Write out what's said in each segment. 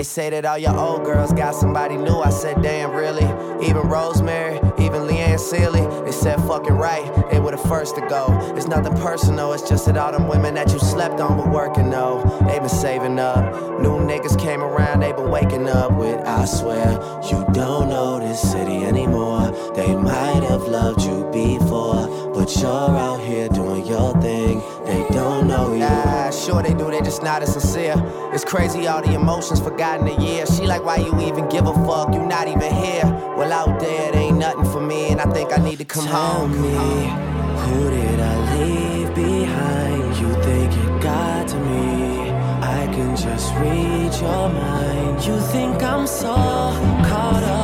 They say that all your old girls got somebody new. I said, damn, really? Even Rosemary, even Leanne Sealy. They said, fucking right. They were the first to go. It's nothing personal, it's just that all them women that you slept on were working, though. They been saving up. New niggas came around, they been waking up with, I swear, you don't know this city anymore. They might have loved you before, but you're out here doing your thing. They don't know you. Nah, sure they do, they just not as sincere. It's crazy all the emotions forgotten a year. She like, why you even give a fuck? You not even here. Well, out there, it ain't nothing for me, and I think I need to come Tell home. me, who did I leave behind? You think it got to me? I can just read your mind. You think I'm so caught up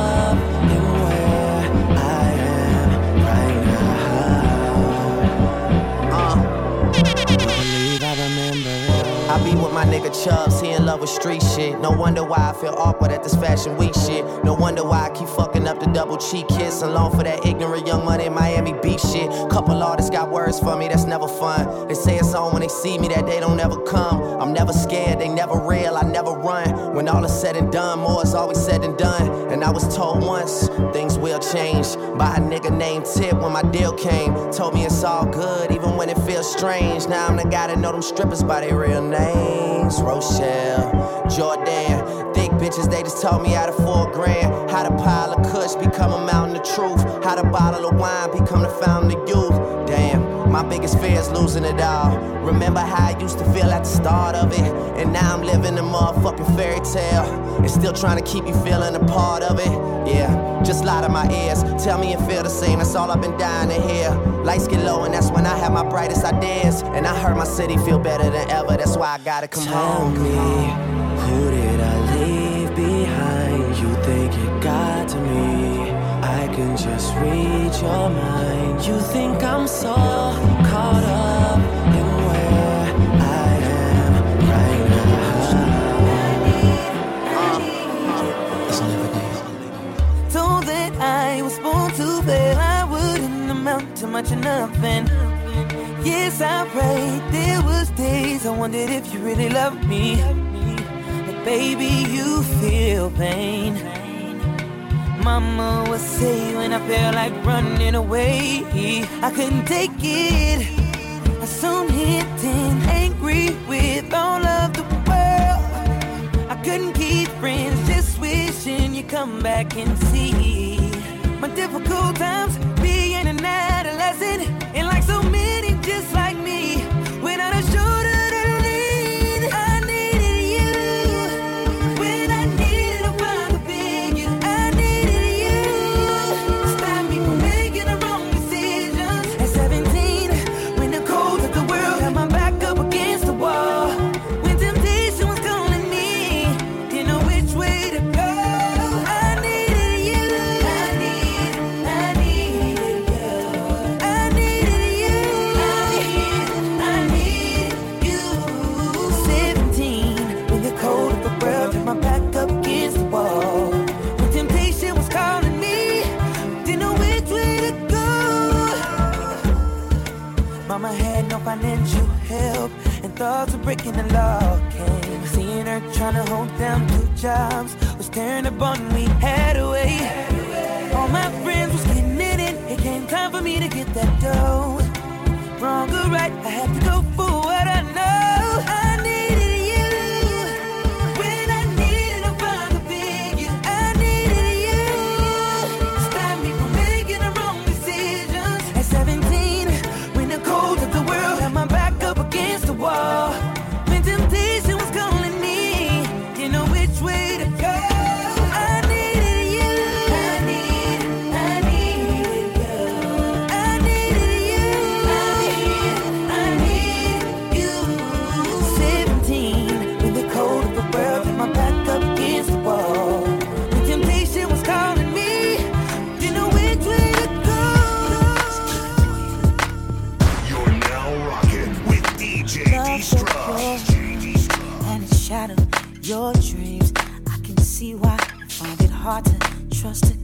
I be with my nigga Chubbs, he in love with street shit. No wonder why I feel awkward at this fashion week shit. No wonder why I keep fucking up the double cheek kiss. Along for that ignorant young money Miami Beach shit. Couple artists got words for me, that's never fun. They say it's on when they see me that they don't ever come. I'm never scared, they never real, I never run. When all is said and done, more is always said and done. And I was told once, will change. By a nigga named Tip when my deal came. Told me it's all good, even when it feels strange. Now I'm the guy that know them strippers by their real names. Rochelle, Jordan, thick bitches, they just told me how to four grand. How to pile of kush become a mountain of truth. How to bottle of wine become the fountain of youth. My biggest fear is losing it all. Remember how I used to feel at the start of it. And now I'm living a motherfucking fairy tale. And still trying to keep you feeling a part of it. Yeah, just lie to my ears. Tell me you feel the same, that's all I've been dying to hear. Lights get low, and that's when I have my brightest ideas. And I heard my city feel better than ever, that's why I gotta come Tell home. me, who did I leave behind? You think it got to me? I can just read your mind. You think I'm so caught up in where I am right now. It's never. Told that I was born to fail, I wouldn't amount to much of nothing. Yes, I prayed. There was days I wondered if you really loved me, but baby, you feel pain. Mama would say when I felt like running away, I couldn't take it. I soon hit and angry with all of the world. I couldn't keep friends, just wishing you'd come back and see my difficult times hard to trust again.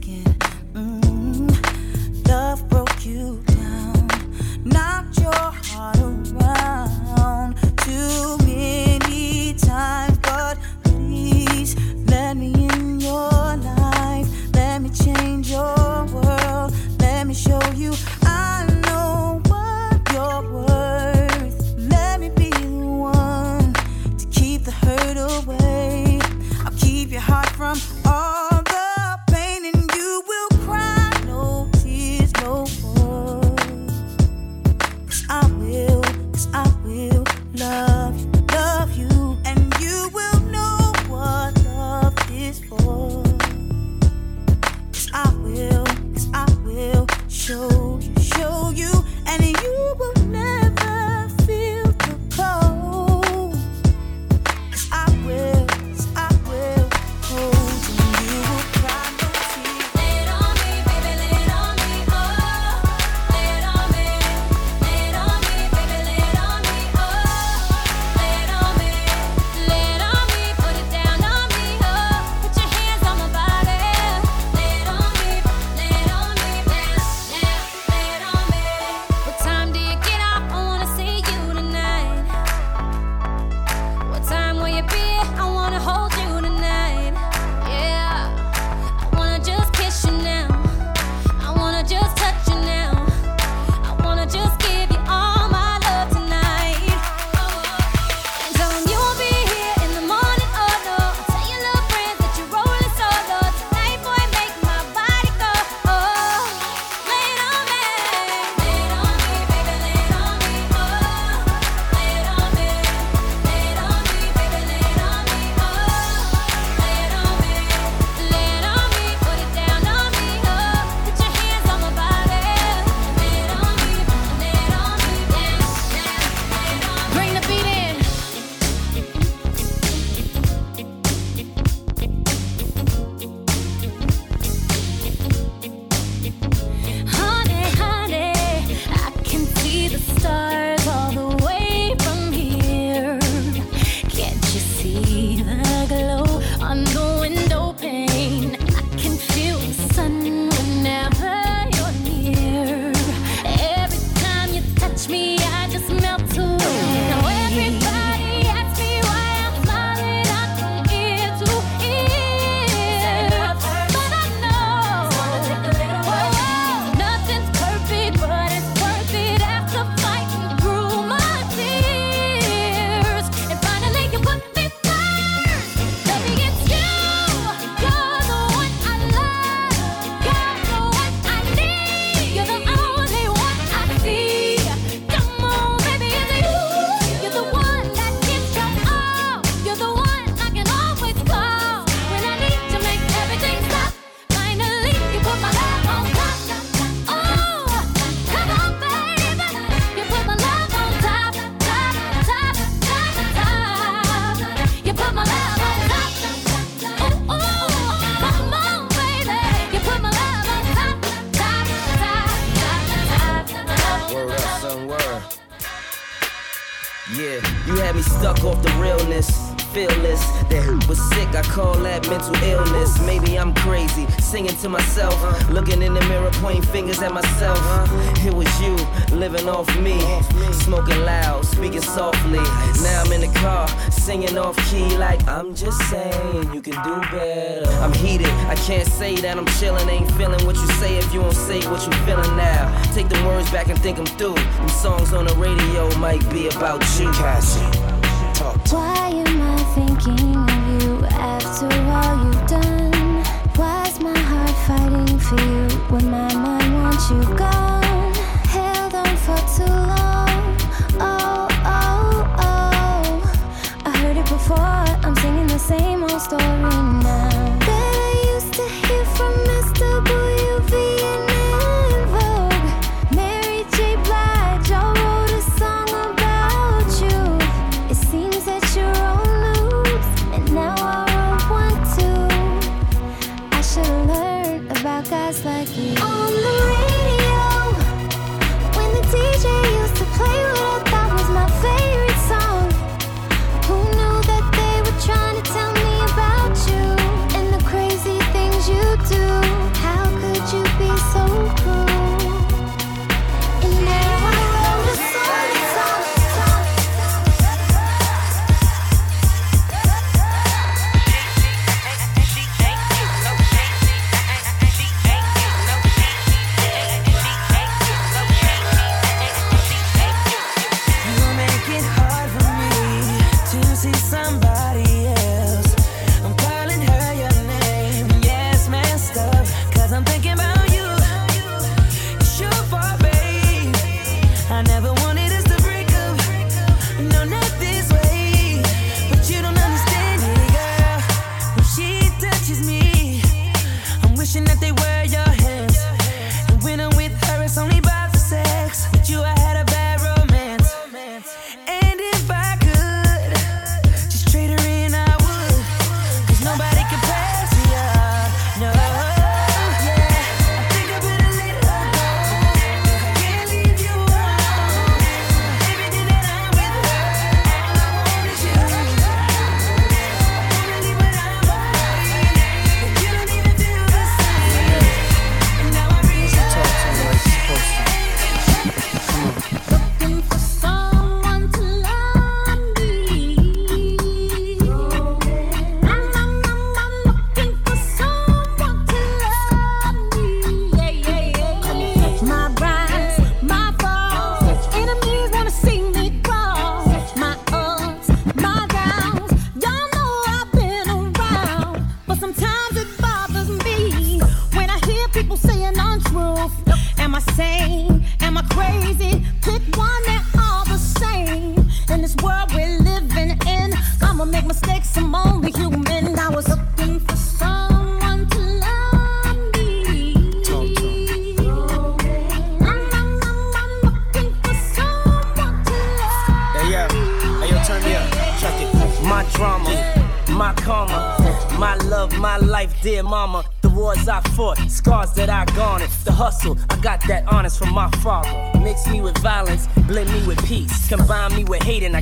Singing off key, like I'm just saying you can do better. I'm heated, I can't say that I'm chilling, ain't feeling what you say if you don't say what you feeling now. Take the words back and think them through. Them songs on the radio might be about you. Cassie. Why am I thinking of you after all you've done? Why's my heart fighting for you when my mind wants you gone? Held on for too same old story now.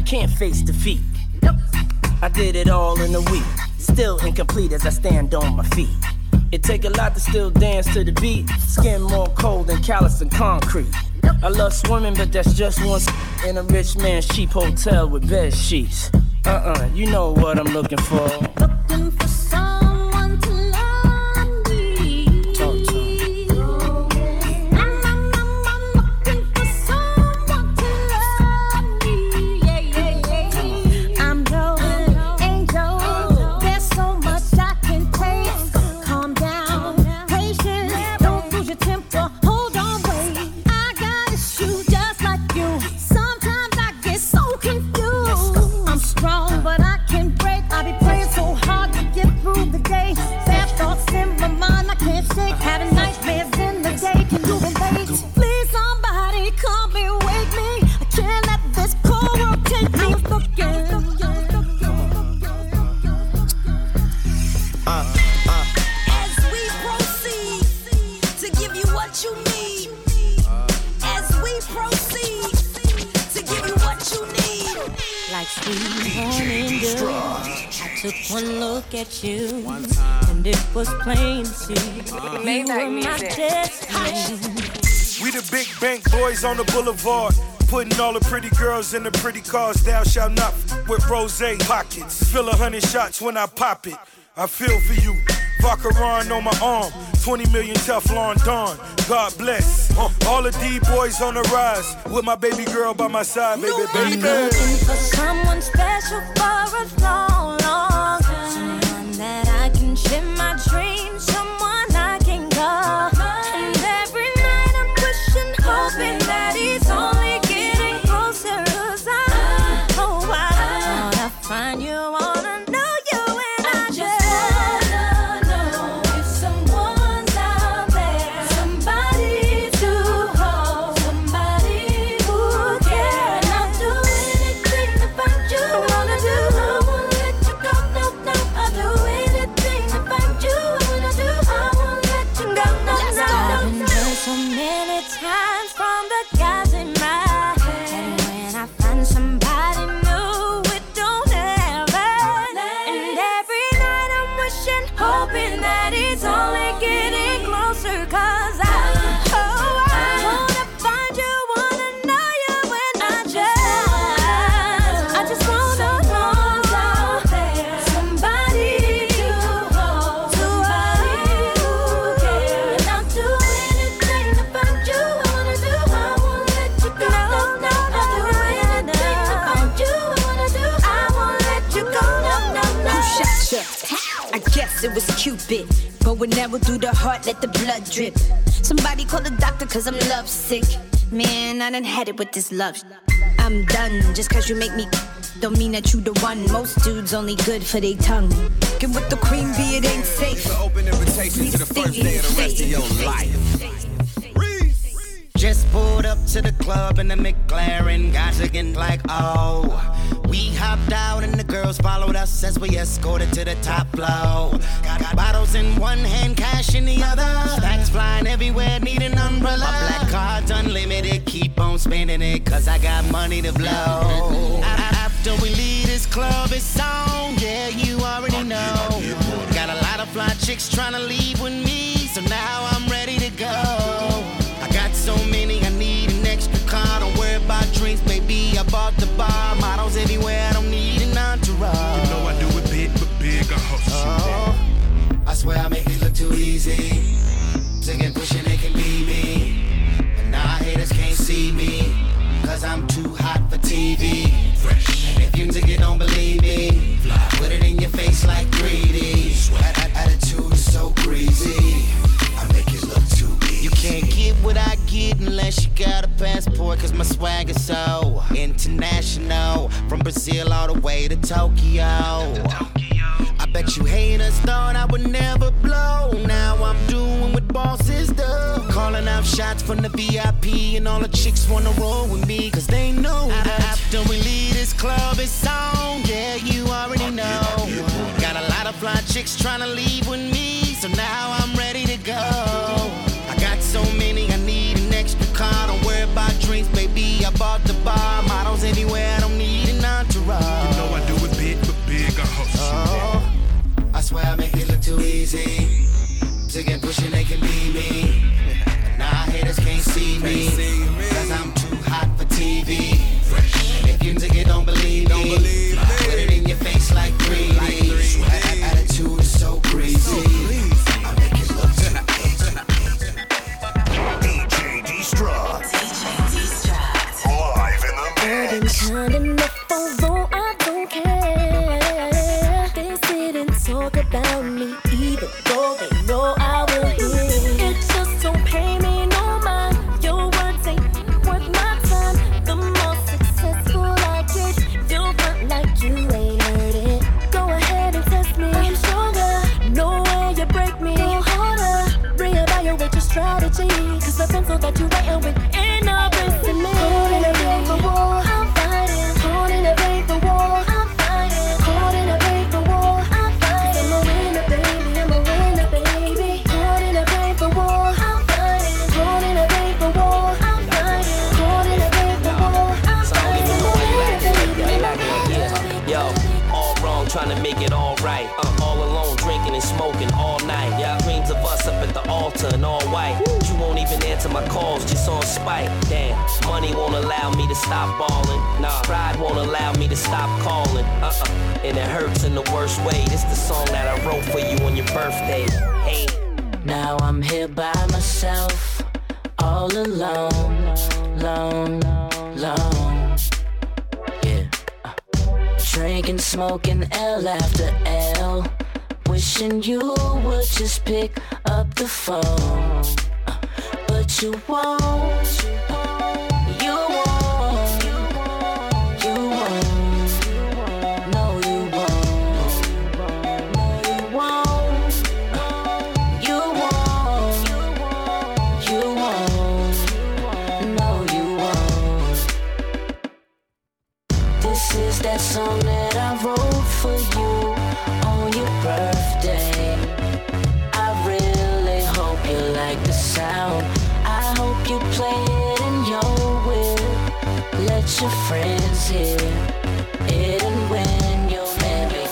Can't face defeat. I did it all in a week, still incomplete as I stand on my feet. It take a lot to still dance to the beat. Skin more cold than callous and concrete. I love swimming, but that's just one in a rich man's cheap hotel with bed sheets. Uh-uh, you know what I'm looking for. but I on the boulevard. Putting all the pretty girls in the pretty cars. Thou shalt not with rose pockets. Fill a hundred shots when I pop it. I feel for you. Vacheron on my arm. 20 million Teflon Don. God bless. Uh, all the D boys on the rise. With my baby girl by my side, baby, baby. I'm looking for someone special for a long, long time. Someone that I can share my was Cupid. Going arrow through the heart, let the blood drip. Somebody call the doctor, cause I'm lovesick. Man, I done had it with this love. I'm done, just cause you make me don't mean that you the one. Most dudes only good for their tongue. Get with the queen be it ain't safe. It's open invitation to the first day of the rest of your life. Just pulled up to the club in the McLaren, guys again like, oh. We hopped out and the girls followed us as we escorted to the top floor. Got, got bottles in one hand, cash in the other. Stacks flying everywhere, need an umbrella. My black card's unlimited, keep on spending it, cause I got money to blow. After we leave this club, it's on, yeah, you already know. Got a lot of fly chicks trying to leave with me, so now I'm ready passport, cause my swag is so international. From Brazil all the way to Tokyo. I bet you haters thought I would never blow. Now I'm doing what bosses do. Calling out shots from the VIP, and all the chicks wanna roll with me, cause they know that after we leave this club, it's on. Yeah, you already know. Got a lot of fly chicks trying to leave with me, so now I'm ready to go. I got so many car, don't worry about drinks, baby. I bought the bar, models anywhere, I don't need an entourage. You know I do it big, but big, I hustle. Oh, I swear I make it look too easy. To get pushing, they can be make it alright. Uh, all alone, drinking and smoking all night. Yeah, dreams of us up at the altar and all white. Woo. You won't even answer my calls, just on Spike. Damn, money won't allow me to stop balling. Nah, pride won't allow me to stop calling. Uh uh, and it hurts in the worst way. This the song that I wrote for you on your birthday. Hey. Now I'm here by myself, all alone, alone, alone. Drinking, smoking L after L. Wishing you would just pick up the phone. But you won't. let your friends hear it and when you're married.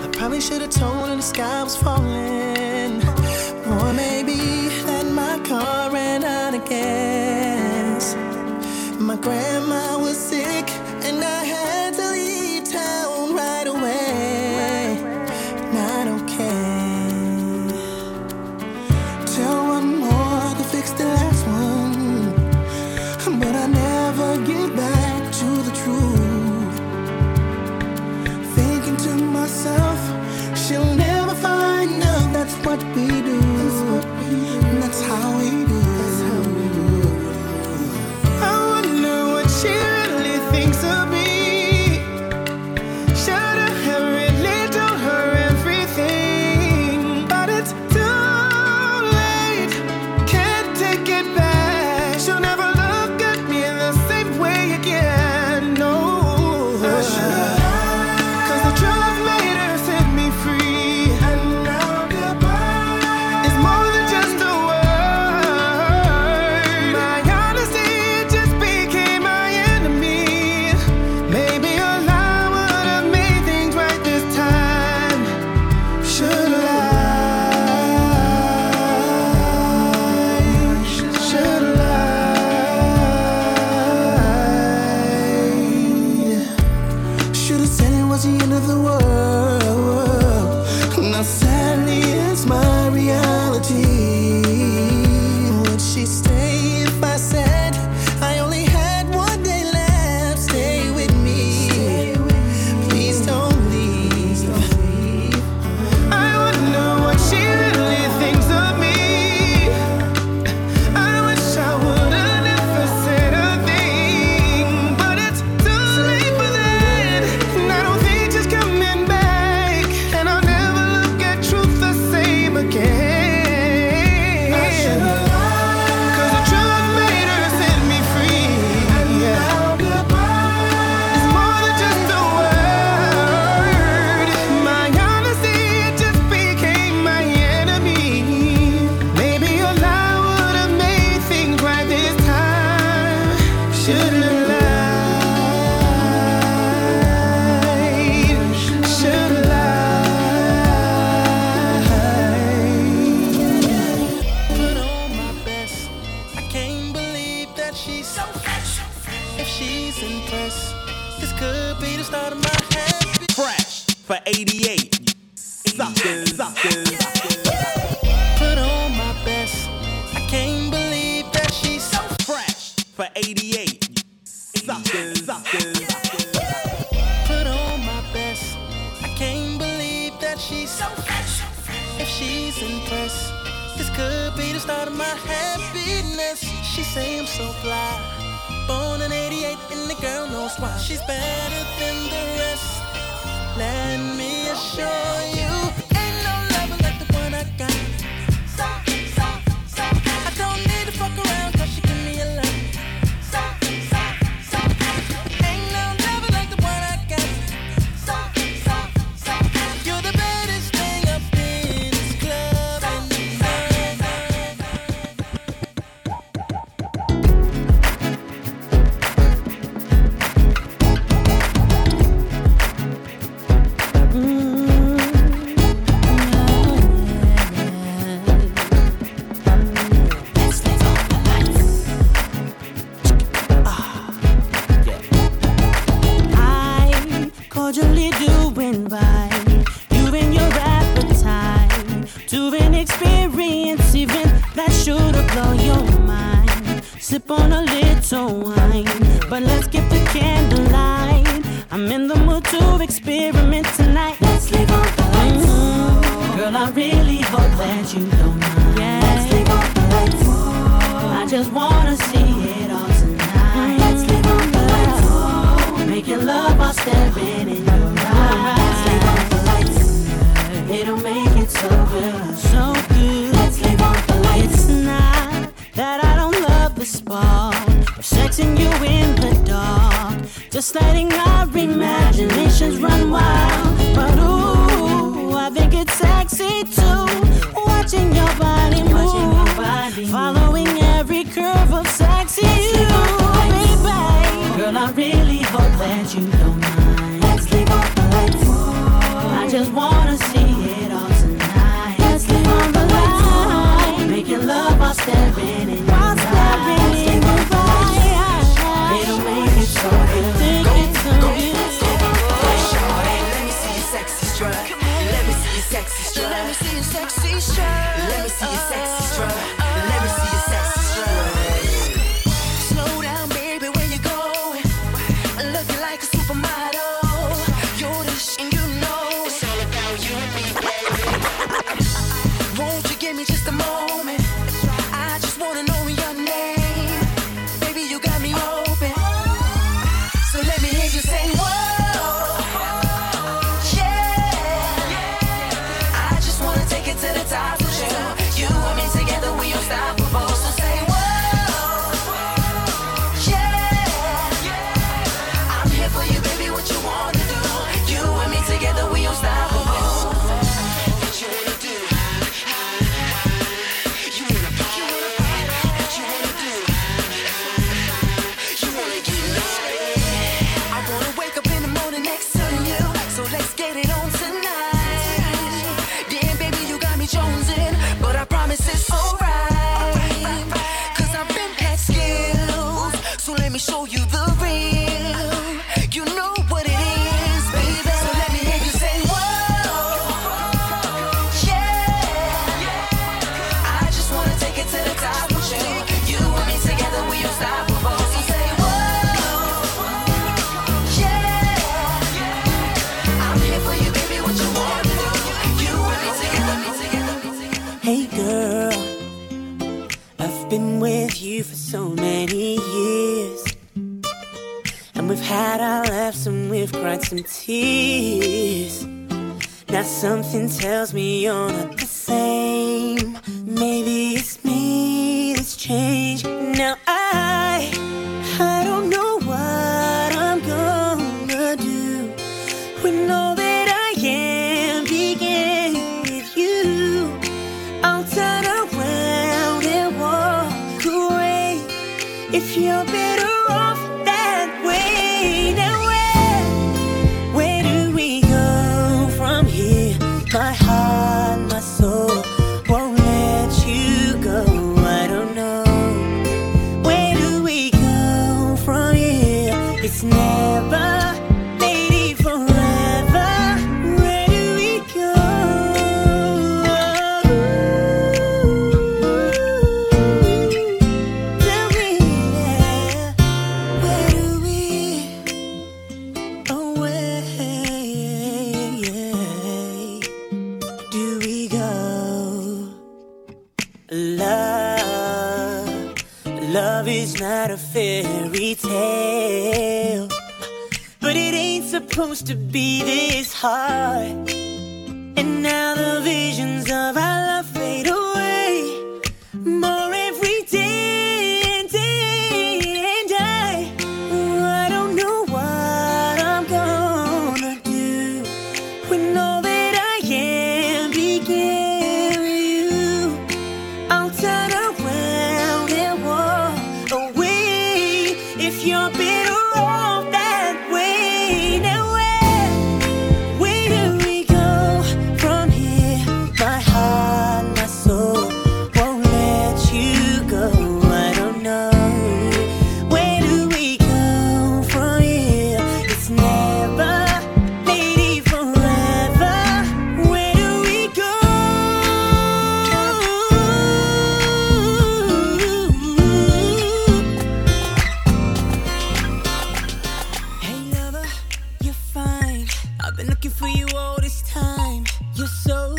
I probably should have told her the sky was falling. Or maybe that my car ran out of gas. My grandma was Just letting our imaginations run wild. But ooh, I think it's sexy too. We've had our laughs and we've cried some tears. Now something tells me you're not the love. Love is not a fairy tale. But it ain't supposed to be this hard. And now the visions of our time. You're so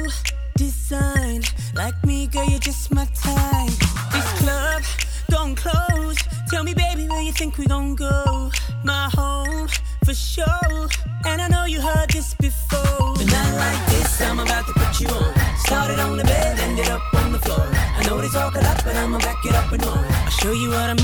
designed. Like me, girl, you're just my type. This club don't close. Tell me, baby, where you think we gon' go? My home for sure. And I know you heard this before. But not like this, I'm about to put you on. Started on the bed, ended up on the floor. I know they talk a lot, but I'ma back it up and on. I'll show you what I'm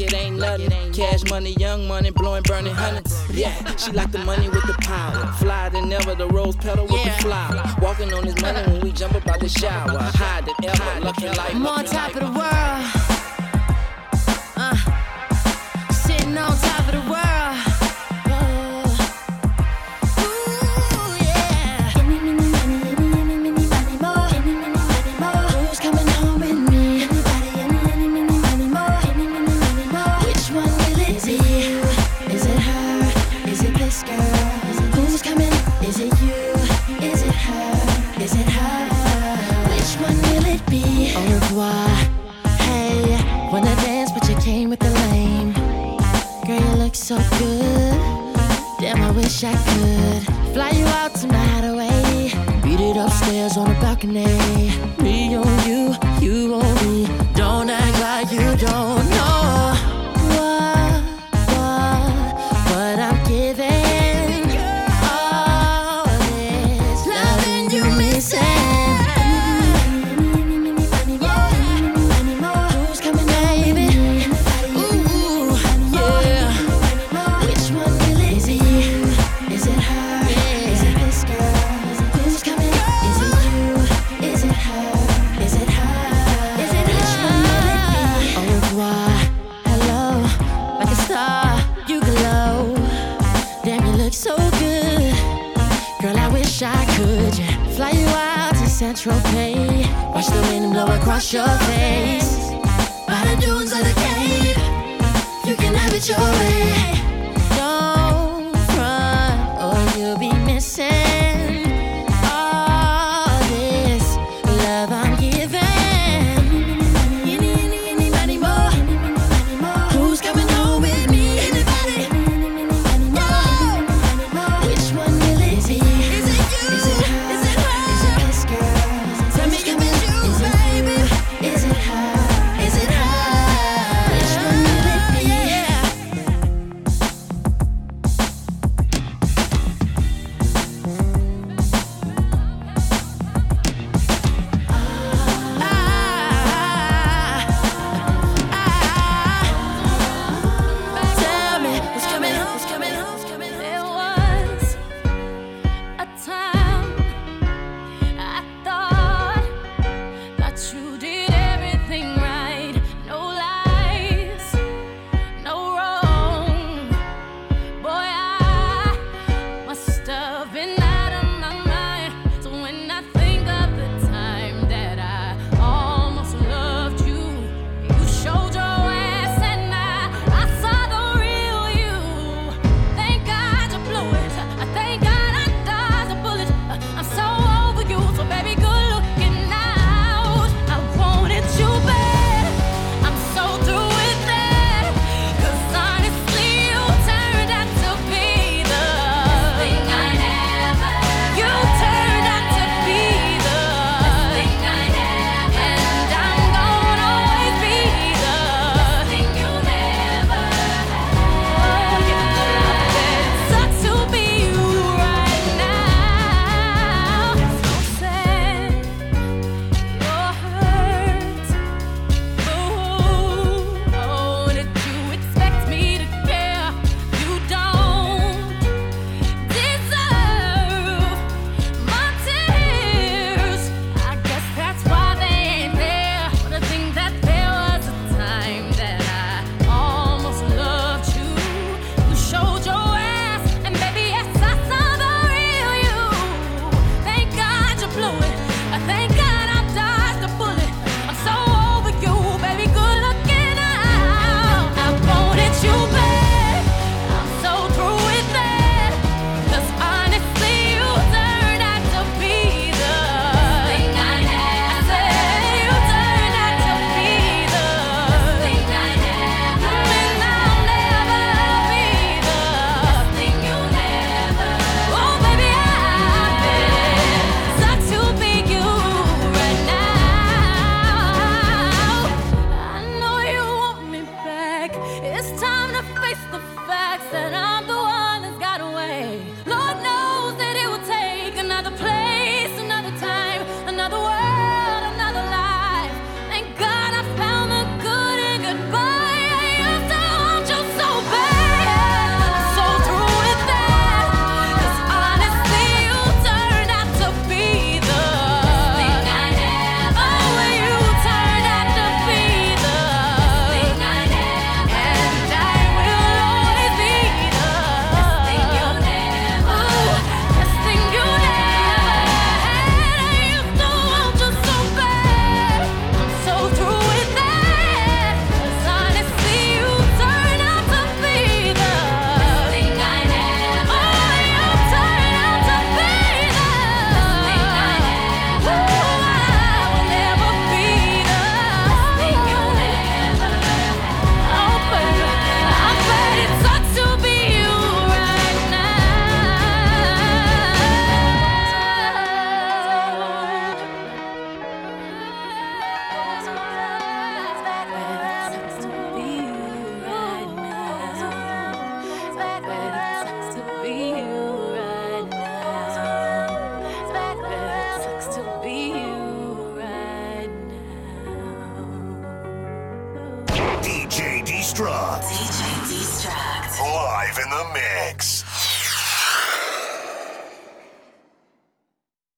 like it ain't nothing. Cash money, young money, blowing, burning hundreds. Yeah, she like the money with the power. Fly than never, the rose petal with the flower. Walking on this money when we jump up out the shower. High than ever, lucky like. I'm on top of the world. Uh, sitting on top of your